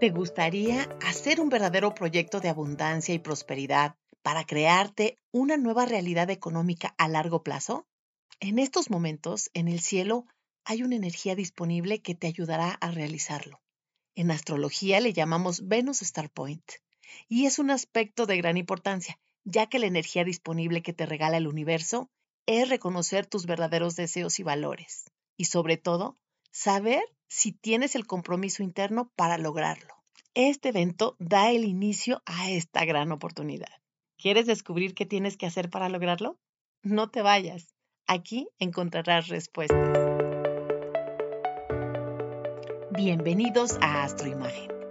¿Te gustaría hacer un verdadero proyecto de abundancia y prosperidad para crearte una nueva realidad económica a largo plazo? En estos momentos, en el cielo, hay una energía disponible que te ayudará a realizarlo. En astrología le llamamos Venus Star Point y es un aspecto de gran importancia, ya que la energía disponible que te regala el universo es reconocer tus verdaderos deseos y valores y sobre todo, saber si tienes el compromiso interno para lograrlo. Este evento da el inicio a esta gran oportunidad. ¿Quieres descubrir qué tienes que hacer para lograrlo? No te vayas. Aquí encontrarás respuestas. Bienvenidos a Astroimagen.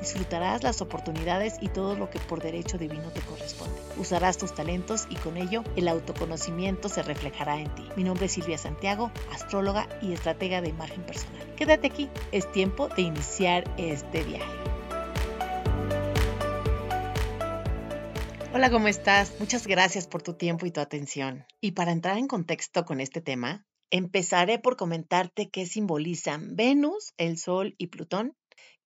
Disfrutarás las oportunidades y todo lo que por derecho divino te corresponde. Usarás tus talentos y con ello el autoconocimiento se reflejará en ti. Mi nombre es Silvia Santiago, astróloga y estratega de imagen personal. Quédate aquí, es tiempo de iniciar este viaje. Hola, ¿cómo estás? Muchas gracias por tu tiempo y tu atención. Y para entrar en contexto con este tema, empezaré por comentarte qué simbolizan Venus, el Sol y Plutón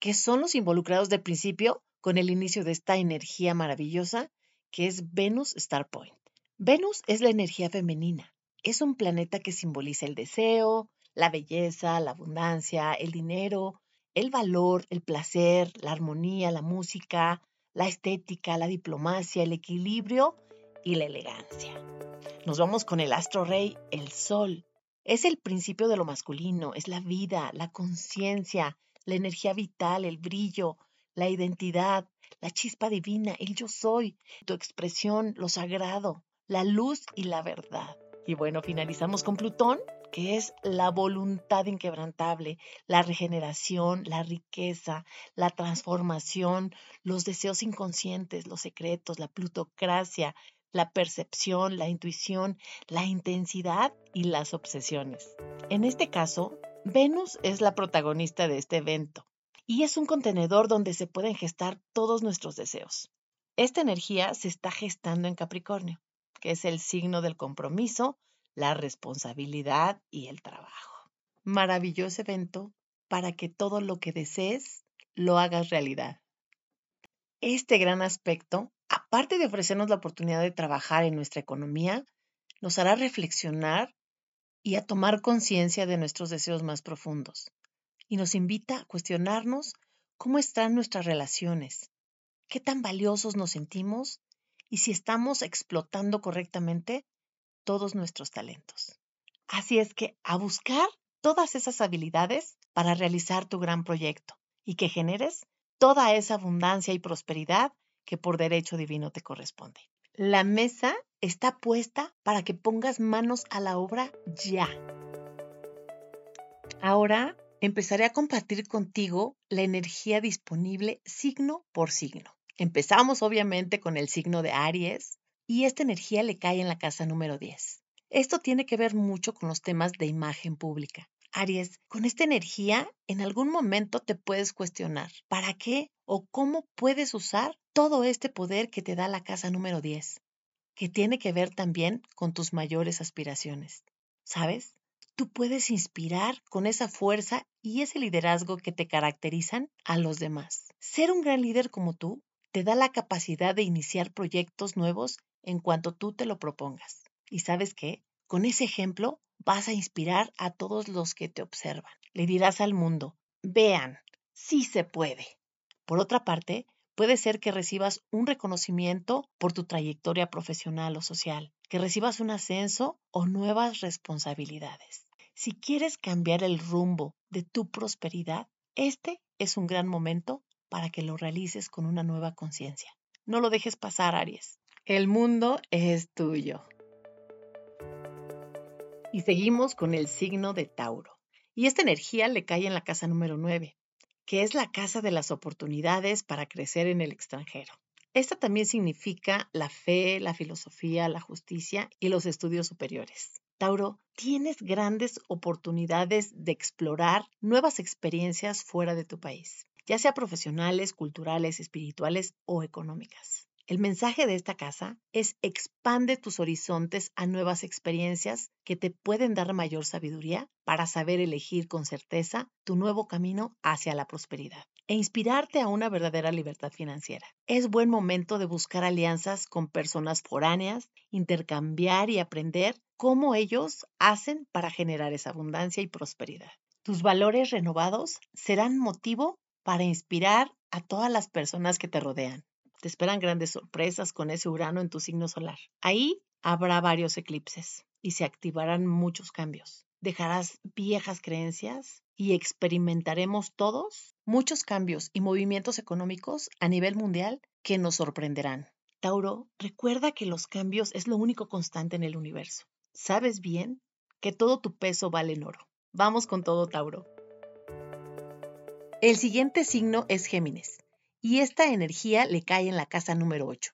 que son los involucrados de principio con el inicio de esta energía maravillosa que es Venus Star Point. Venus es la energía femenina. Es un planeta que simboliza el deseo, la belleza, la abundancia, el dinero, el valor, el placer, la armonía, la música, la estética, la diplomacia, el equilibrio y la elegancia. Nos vamos con el astro rey, el sol. Es el principio de lo masculino, es la vida, la conciencia, la energía vital, el brillo, la identidad, la chispa divina, el yo soy, tu expresión, lo sagrado, la luz y la verdad. Y bueno, finalizamos con Plutón, que es la voluntad inquebrantable, la regeneración, la riqueza, la transformación, los deseos inconscientes, los secretos, la plutocracia, la percepción, la intuición, la intensidad y las obsesiones. En este caso, Venus es la protagonista de este evento y es un contenedor donde se pueden gestar todos nuestros deseos. Esta energía se está gestando en Capricornio, que es el signo del compromiso, la responsabilidad y el trabajo. Maravilloso evento para que todo lo que desees lo hagas realidad. Este gran aspecto, aparte de ofrecernos la oportunidad de trabajar en nuestra economía, nos hará reflexionar y a tomar conciencia de nuestros deseos más profundos. Y nos invita a cuestionarnos cómo están nuestras relaciones, qué tan valiosos nos sentimos y si estamos explotando correctamente todos nuestros talentos. Así es que a buscar todas esas habilidades para realizar tu gran proyecto y que generes toda esa abundancia y prosperidad que por derecho divino te corresponde. La mesa está puesta para que pongas manos a la obra ya. Ahora empezaré a compartir contigo la energía disponible signo por signo. Empezamos obviamente con el signo de Aries y esta energía le cae en la casa número 10. Esto tiene que ver mucho con los temas de imagen pública. Aries, con esta energía en algún momento te puedes cuestionar, ¿para qué o cómo puedes usar todo este poder que te da la casa número 10, que tiene que ver también con tus mayores aspiraciones. ¿Sabes? Tú puedes inspirar con esa fuerza y ese liderazgo que te caracterizan a los demás. Ser un gran líder como tú te da la capacidad de iniciar proyectos nuevos en cuanto tú te lo propongas. ¿Y sabes qué? Con ese ejemplo vas a inspirar a todos los que te observan. Le dirás al mundo, vean, sí se puede. Por otra parte, Puede ser que recibas un reconocimiento por tu trayectoria profesional o social, que recibas un ascenso o nuevas responsabilidades. Si quieres cambiar el rumbo de tu prosperidad, este es un gran momento para que lo realices con una nueva conciencia. No lo dejes pasar, Aries. El mundo es tuyo. Y seguimos con el signo de Tauro. Y esta energía le cae en la casa número 9, que es la casa de las oportunidades para crecer en el extranjero. Esta también significa la fe, la filosofía, la justicia y los estudios superiores. Tauro, tienes grandes oportunidades de explorar nuevas experiencias fuera de tu país, ya sea profesionales, culturales, espirituales o económicas. El mensaje de esta casa es expande tus horizontes a nuevas experiencias que te pueden dar mayor sabiduría para saber elegir con certeza tu nuevo camino hacia la prosperidad e inspirarte a una verdadera libertad financiera. Es buen momento de buscar alianzas con personas foráneas, intercambiar y aprender cómo ellos hacen para generar esa abundancia y prosperidad. Tus valores renovados serán motivo para inspirar a todas las personas que te rodean. Te esperan grandes sorpresas con ese Urano en tu signo solar. Ahí habrá varios eclipses y se activarán muchos cambios. Dejarás viejas creencias y experimentaremos todos muchos cambios y movimientos económicos a nivel mundial que nos sorprenderán. Tauro, recuerda que los cambios es lo único constante en el universo. Sabes bien que todo tu peso vale en oro. Vamos con todo, Tauro. El siguiente signo es Géminis y esta energía le cae en la casa número 8,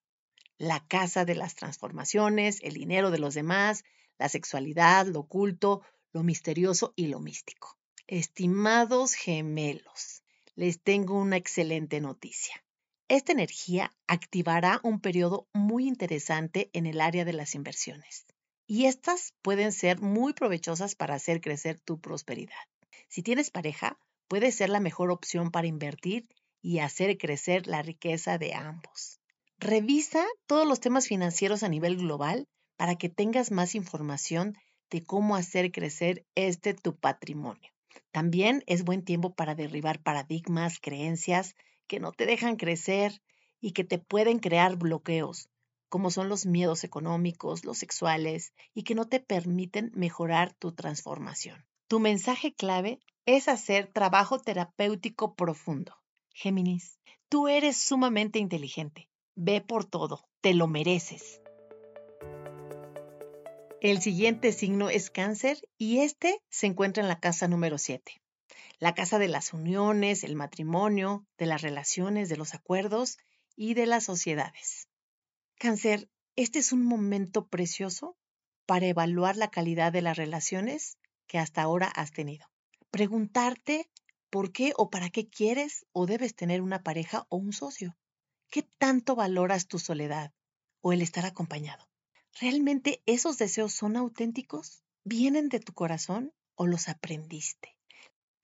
la casa de las transformaciones, el dinero de los demás, la sexualidad, lo oculto, lo misterioso y lo místico. Estimados gemelos, les tengo una excelente noticia. Esta energía activará un periodo muy interesante en el área de las inversiones y estas pueden ser muy provechosas para hacer crecer tu prosperidad. Si tienes pareja, puede ser la mejor opción para invertir y hacer crecer la riqueza de ambos. Revisa todos los temas financieros a nivel global para que tengas más información de cómo hacer crecer este tu patrimonio. También es buen tiempo para derribar paradigmas, creencias que no te dejan crecer y que te pueden crear bloqueos, como son los miedos económicos, los sexuales, y que no te permiten mejorar tu transformación. Tu mensaje clave es hacer trabajo terapéutico profundo. Géminis, tú eres sumamente inteligente. Ve por todo, te lo mereces. El siguiente signo es cáncer y este se encuentra en la casa número 7. La casa de las uniones, el matrimonio, de las relaciones, de los acuerdos y de las sociedades. Cáncer, este es un momento precioso para evaluar la calidad de las relaciones que hasta ahora has tenido. Preguntarte ¿Por qué o para qué quieres o debes tener una pareja o un socio? ¿Qué tanto valoras tu soledad o el estar acompañado? ¿Realmente esos deseos son auténticos? ¿Vienen de tu corazón o los aprendiste?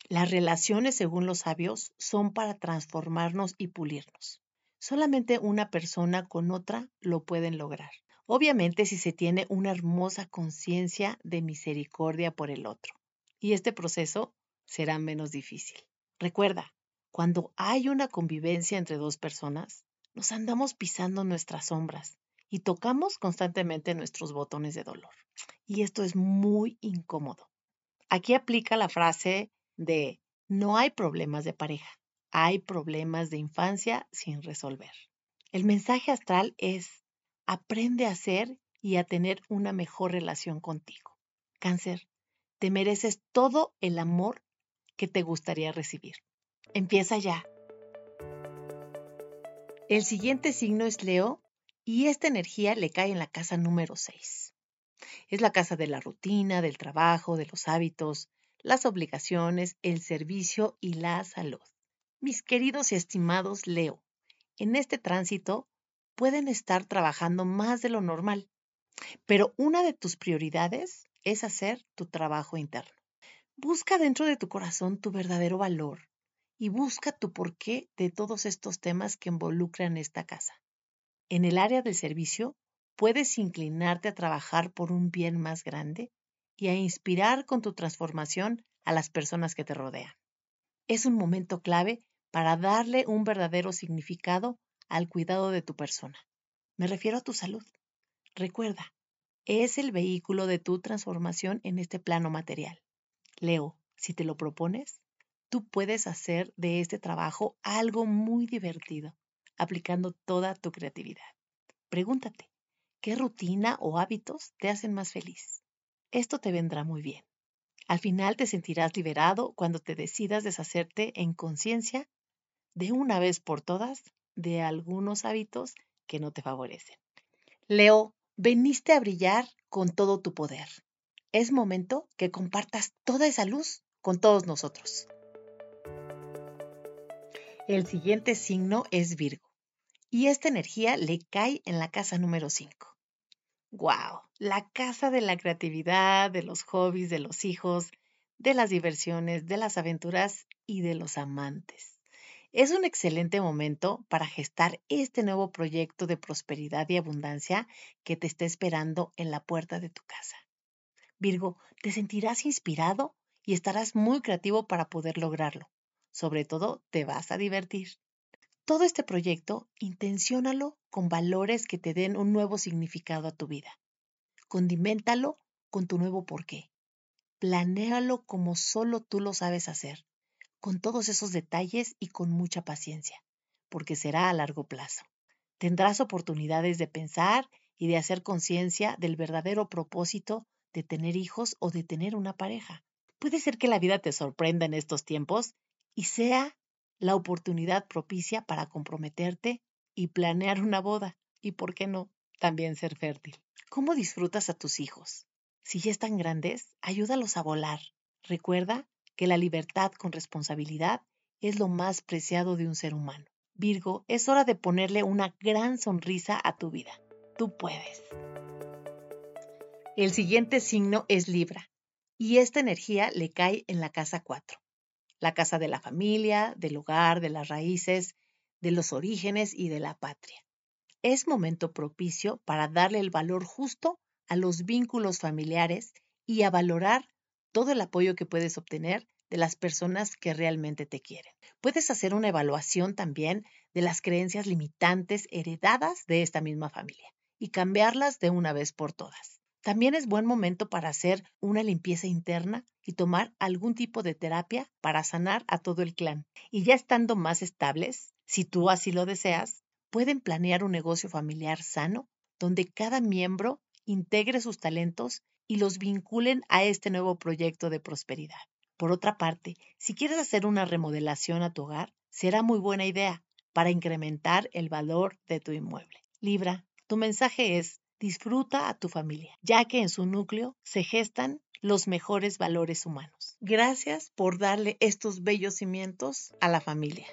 Las relaciones, según los sabios, son para transformarnos y pulirnos. Solamente una persona con otra lo pueden lograr. Obviamente si se tiene una hermosa conciencia de misericordia por el otro. Y este proceso será menos difícil. Recuerda, cuando hay una convivencia entre dos personas, nos andamos pisando nuestras sombras y tocamos constantemente nuestros botones de dolor. Y esto es muy incómodo. Aquí aplica la frase de no hay problemas de pareja, hay problemas de infancia sin resolver. El mensaje astral es aprende a ser y a tener una mejor relación contigo. Cáncer, te mereces todo el amor que te gustaría recibir. Empieza ya. El siguiente signo es Leo y esta energía le cae en la casa número 6. Es la casa de la rutina, del trabajo, de los hábitos, las obligaciones, el servicio y la salud. Mis queridos y estimados Leo, en este tránsito pueden estar trabajando más de lo normal, pero una de tus prioridades es hacer tu trabajo interno. Busca dentro de tu corazón tu verdadero valor y busca tu porqué de todos estos temas que involucran esta casa. En el área del servicio, puedes inclinarte a trabajar por un bien más grande y a inspirar con tu transformación a las personas que te rodean. Es un momento clave para darle un verdadero significado al cuidado de tu persona. Me refiero a tu salud. Recuerda, es el vehículo de tu transformación en este plano material. Leo, si te lo propones, tú puedes hacer de este trabajo algo muy divertido, aplicando toda tu creatividad. Pregúntate, ¿qué rutina o hábitos te hacen más feliz? Esto te vendrá muy bien. Al final te sentirás liberado cuando te decidas deshacerte en conciencia de una vez por todas de algunos hábitos que no te favorecen. Leo, veniste a brillar con todo tu poder. Es momento que compartas toda esa luz con todos nosotros. El siguiente signo es Virgo y esta energía le cae en la casa número 5. ¡Wow! La casa de la creatividad, de los hobbies, de los hijos, de las diversiones, de las aventuras y de los amantes. Es un excelente momento para gestar este nuevo proyecto de prosperidad y abundancia que te está esperando en la puerta de tu casa. Virgo, te sentirás inspirado y estarás muy creativo para poder lograrlo. Sobre todo, te vas a divertir. Todo este proyecto, intenciónalo con valores que te den un nuevo significado a tu vida. Condiméntalo con tu nuevo porqué. Planéalo como solo tú lo sabes hacer, con todos esos detalles y con mucha paciencia, porque será a largo plazo. Tendrás oportunidades de pensar y de hacer conciencia del verdadero propósito de tener hijos o de tener una pareja. Puede ser que la vida te sorprenda en estos tiempos y sea la oportunidad propicia para comprometerte y planear una boda y, ¿por qué no?, también ser fértil. ¿Cómo disfrutas a tus hijos? Si ya están grandes, ayúdalos a volar. Recuerda que la libertad con responsabilidad es lo más preciado de un ser humano. Virgo, es hora de ponerle una gran sonrisa a tu vida. Tú puedes. El siguiente signo es Libra y esta energía le cae en la casa 4 la casa de la familia, del hogar, de las raíces, de los orígenes y de la patria. Es momento propicio para darle el valor justo a los vínculos familiares y a valorar todo el apoyo que puedes obtener de las personas que realmente te quieren. Puedes hacer una evaluación también de las creencias limitantes heredadas de esta misma familia y cambiarlas de una vez por todas. También es buen momento para hacer una limpieza interna y tomar algún tipo de terapia para sanar a todo el clan. Y ya estando más estables, si tú así lo deseas, pueden planear un negocio familiar sano donde cada miembro integre sus talentos y los vinculen a este nuevo proyecto de prosperidad. Por otra parte, si quieres hacer una remodelación a tu hogar, será muy buena idea para incrementar el valor de tu inmueble. Libra, tu mensaje es disfruta a tu familia, ya que en su núcleo se gestan los mejores valores humanos. Gracias por darle estos bellos cimientos a la familia.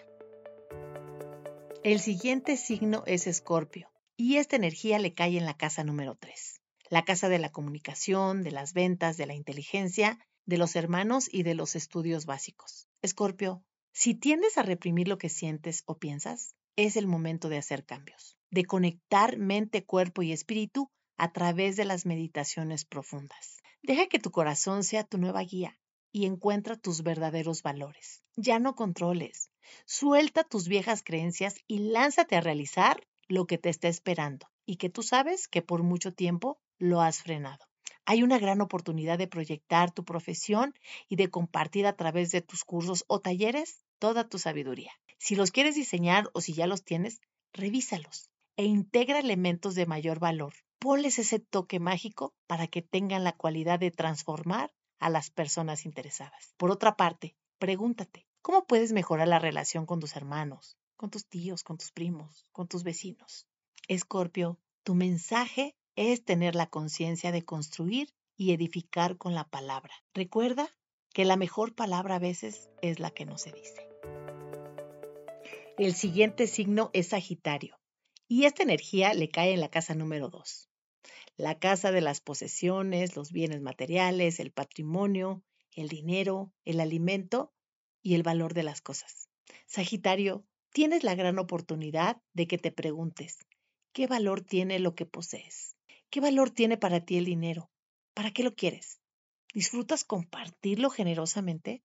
El siguiente signo es Escorpio y esta energía le cae en la casa número 3, la casa de la comunicación, de las ventas, de la inteligencia, de los hermanos y de los estudios básicos. Escorpio, si tiendes a reprimir lo que sientes o piensas, es el momento de hacer cambios de conectar mente, cuerpo y espíritu a través de las meditaciones profundas. Deja que tu corazón sea tu nueva guía y encuentra tus verdaderos valores. Ya no controles. Suelta tus viejas creencias y lánzate a realizar lo que te está esperando y que tú sabes que por mucho tiempo lo has frenado. Hay una gran oportunidad de proyectar tu profesión y de compartir a través de tus cursos o talleres toda tu sabiduría. Si los quieres diseñar o si ya los tienes, revísalos e integra elementos de mayor valor. Ponles ese toque mágico para que tengan la cualidad de transformar a las personas interesadas. Por otra parte, pregúntate, ¿cómo puedes mejorar la relación con tus hermanos, con tus tíos, con tus primos, con tus vecinos? Escorpio, tu mensaje es tener la conciencia de construir y edificar con la palabra. Recuerda que la mejor palabra a veces es la que no se dice. El siguiente signo es Sagitario y esta energía le cae en la casa número 2, la casa de las posesiones, los bienes materiales, el patrimonio, el dinero, el alimento y el valor de las cosas. Sagitario, tienes la gran oportunidad de que te preguntes, ¿qué valor tiene lo que posees? ¿Qué valor tiene para ti el dinero? ¿Para qué lo quieres? ¿Disfrutas compartirlo generosamente?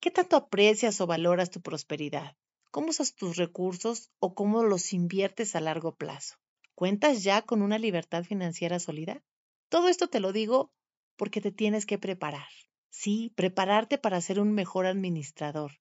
¿Qué tanto aprecias o valoras tu prosperidad? ¿Cómo usas tus recursos o cómo los inviertes a largo plazo? ¿Cuentas ya con una libertad financiera sólida? Todo esto te lo digo porque te tienes que preparar. Sí, prepararte para ser un mejor administrador,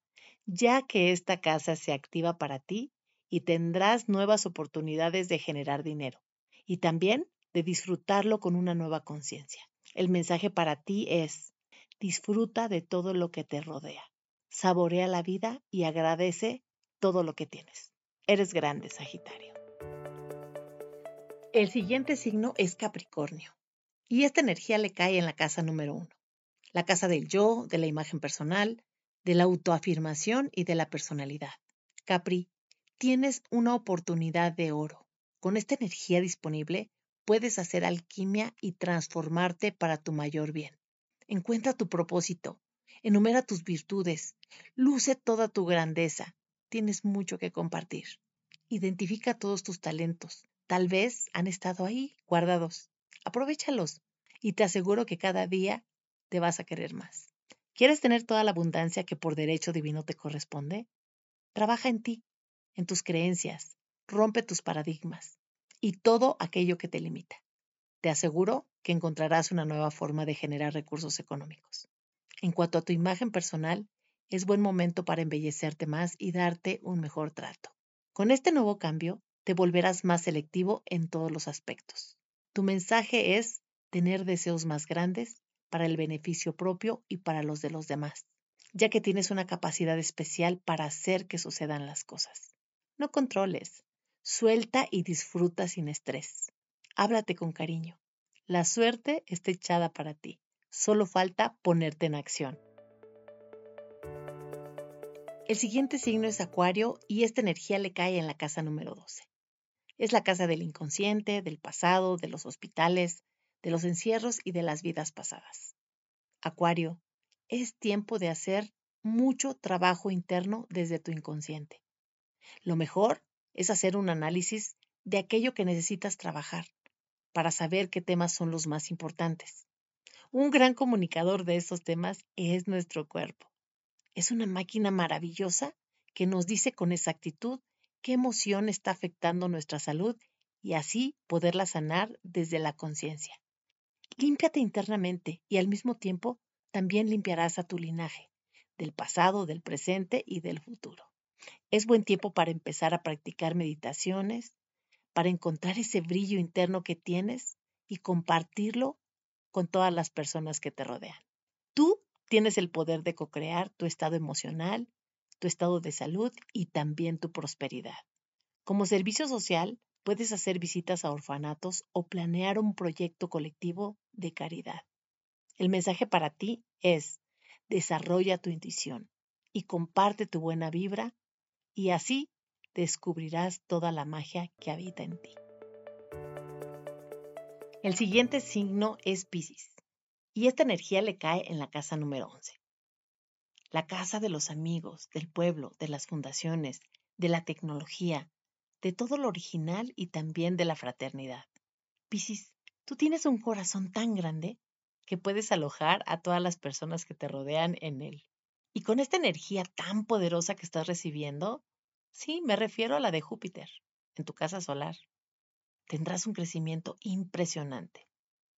ya que esta casa se activa para ti y tendrás nuevas oportunidades de generar dinero y también de disfrutarlo con una nueva conciencia. El mensaje para ti es, disfruta de todo lo que te rodea, saborea la vida y agradece todo lo que tienes. Eres grande, Sagitario. El siguiente signo es Capricornio. Y esta energía le cae en la casa número uno. La casa del yo, de la imagen personal, de la autoafirmación y de la personalidad. Capri, tienes una oportunidad de oro. Con esta energía disponible, puedes hacer alquimia y transformarte para tu mayor bien. Encuentra tu propósito, enumera tus virtudes, luce toda tu grandeza. Tienes mucho que compartir. Identifica todos tus talentos. Tal vez han estado ahí, guardados. Aprovechalos y te aseguro que cada día te vas a querer más. ¿Quieres tener toda la abundancia que por derecho divino te corresponde? Trabaja en ti, en tus creencias, rompe tus paradigmas y todo aquello que te limita. Te aseguro que encontrarás una nueva forma de generar recursos económicos. En cuanto a tu imagen personal, es buen momento para embellecerte más y darte un mejor trato. Con este nuevo cambio, te volverás más selectivo en todos los aspectos. Tu mensaje es tener deseos más grandes para el beneficio propio y para los de los demás, ya que tienes una capacidad especial para hacer que sucedan las cosas. No controles, suelta y disfruta sin estrés. Háblate con cariño. La suerte está echada para ti. Solo falta ponerte en acción. El siguiente signo es Acuario y esta energía le cae en la casa número 12. Es la casa del inconsciente, del pasado, de los hospitales, de los encierros y de las vidas pasadas. Acuario, es tiempo de hacer mucho trabajo interno desde tu inconsciente. Lo mejor es hacer un análisis de aquello que necesitas trabajar para saber qué temas son los más importantes. Un gran comunicador de estos temas es nuestro cuerpo. Es una máquina maravillosa que nos dice con exactitud qué emoción está afectando nuestra salud y así poderla sanar desde la conciencia. Límpiate internamente y al mismo tiempo también limpiarás a tu linaje, del pasado, del presente y del futuro. Es buen tiempo para empezar a practicar meditaciones, para encontrar ese brillo interno que tienes y compartirlo con todas las personas que te rodean. Tú tienes el poder de co-crear tu estado emocional, tu estado de salud y también tu prosperidad. Como servicio social, puedes hacer visitas a orfanatos o planear un proyecto colectivo de caridad. El mensaje para ti es, desarrolla tu intuición y comparte tu buena vibra y así descubrirás toda la magia que habita en ti. El siguiente signo es Pisces y esta energía le cae en la casa número 11 la casa de los amigos, del pueblo, de las fundaciones, de la tecnología, de todo lo original y también de la fraternidad. Piscis, tú tienes un corazón tan grande que puedes alojar a todas las personas que te rodean en él. Y con esta energía tan poderosa que estás recibiendo, sí, me refiero a la de Júpiter, en tu casa solar, tendrás un crecimiento impresionante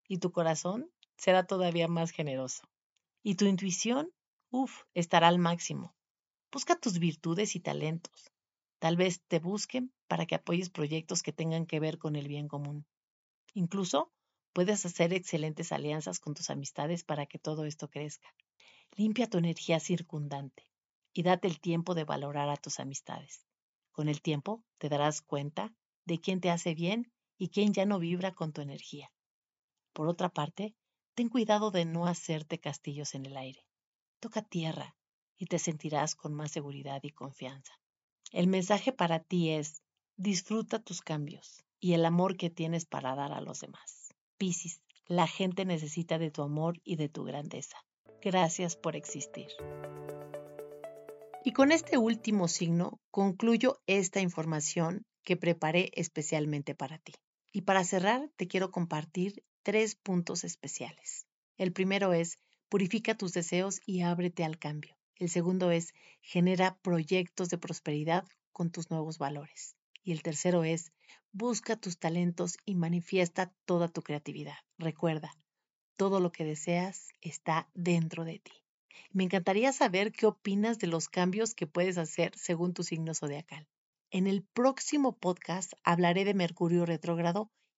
y tu corazón será todavía más generoso. Y tu intuición Uf, estará al máximo. Busca tus virtudes y talentos. Tal vez te busquen para que apoyes proyectos que tengan que ver con el bien común. Incluso puedes hacer excelentes alianzas con tus amistades para que todo esto crezca. Limpia tu energía circundante y date el tiempo de valorar a tus amistades. Con el tiempo te darás cuenta de quién te hace bien y quién ya no vibra con tu energía. Por otra parte, ten cuidado de no hacerte castillos en el aire. Toca tierra y te sentirás con más seguridad y confianza. El mensaje para ti es, disfruta tus cambios y el amor que tienes para dar a los demás. Piscis, la gente necesita de tu amor y de tu grandeza. Gracias por existir. Y con este último signo concluyo esta información que preparé especialmente para ti. Y para cerrar, te quiero compartir tres puntos especiales. El primero es Purifica tus deseos y ábrete al cambio. El segundo es genera proyectos de prosperidad con tus nuevos valores. Y el tercero es busca tus talentos y manifiesta toda tu creatividad. Recuerda, todo lo que deseas está dentro de ti. Me encantaría saber qué opinas de los cambios que puedes hacer según tu signo zodiacal. En el próximo podcast hablaré de Mercurio retrógrado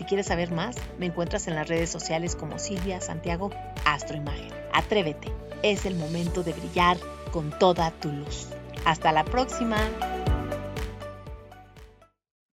Si quieres saber más, me encuentras en las redes sociales como Silvia Santiago Astroimagen. Atrévete, es el momento de brillar con toda tu luz. Hasta la próxima.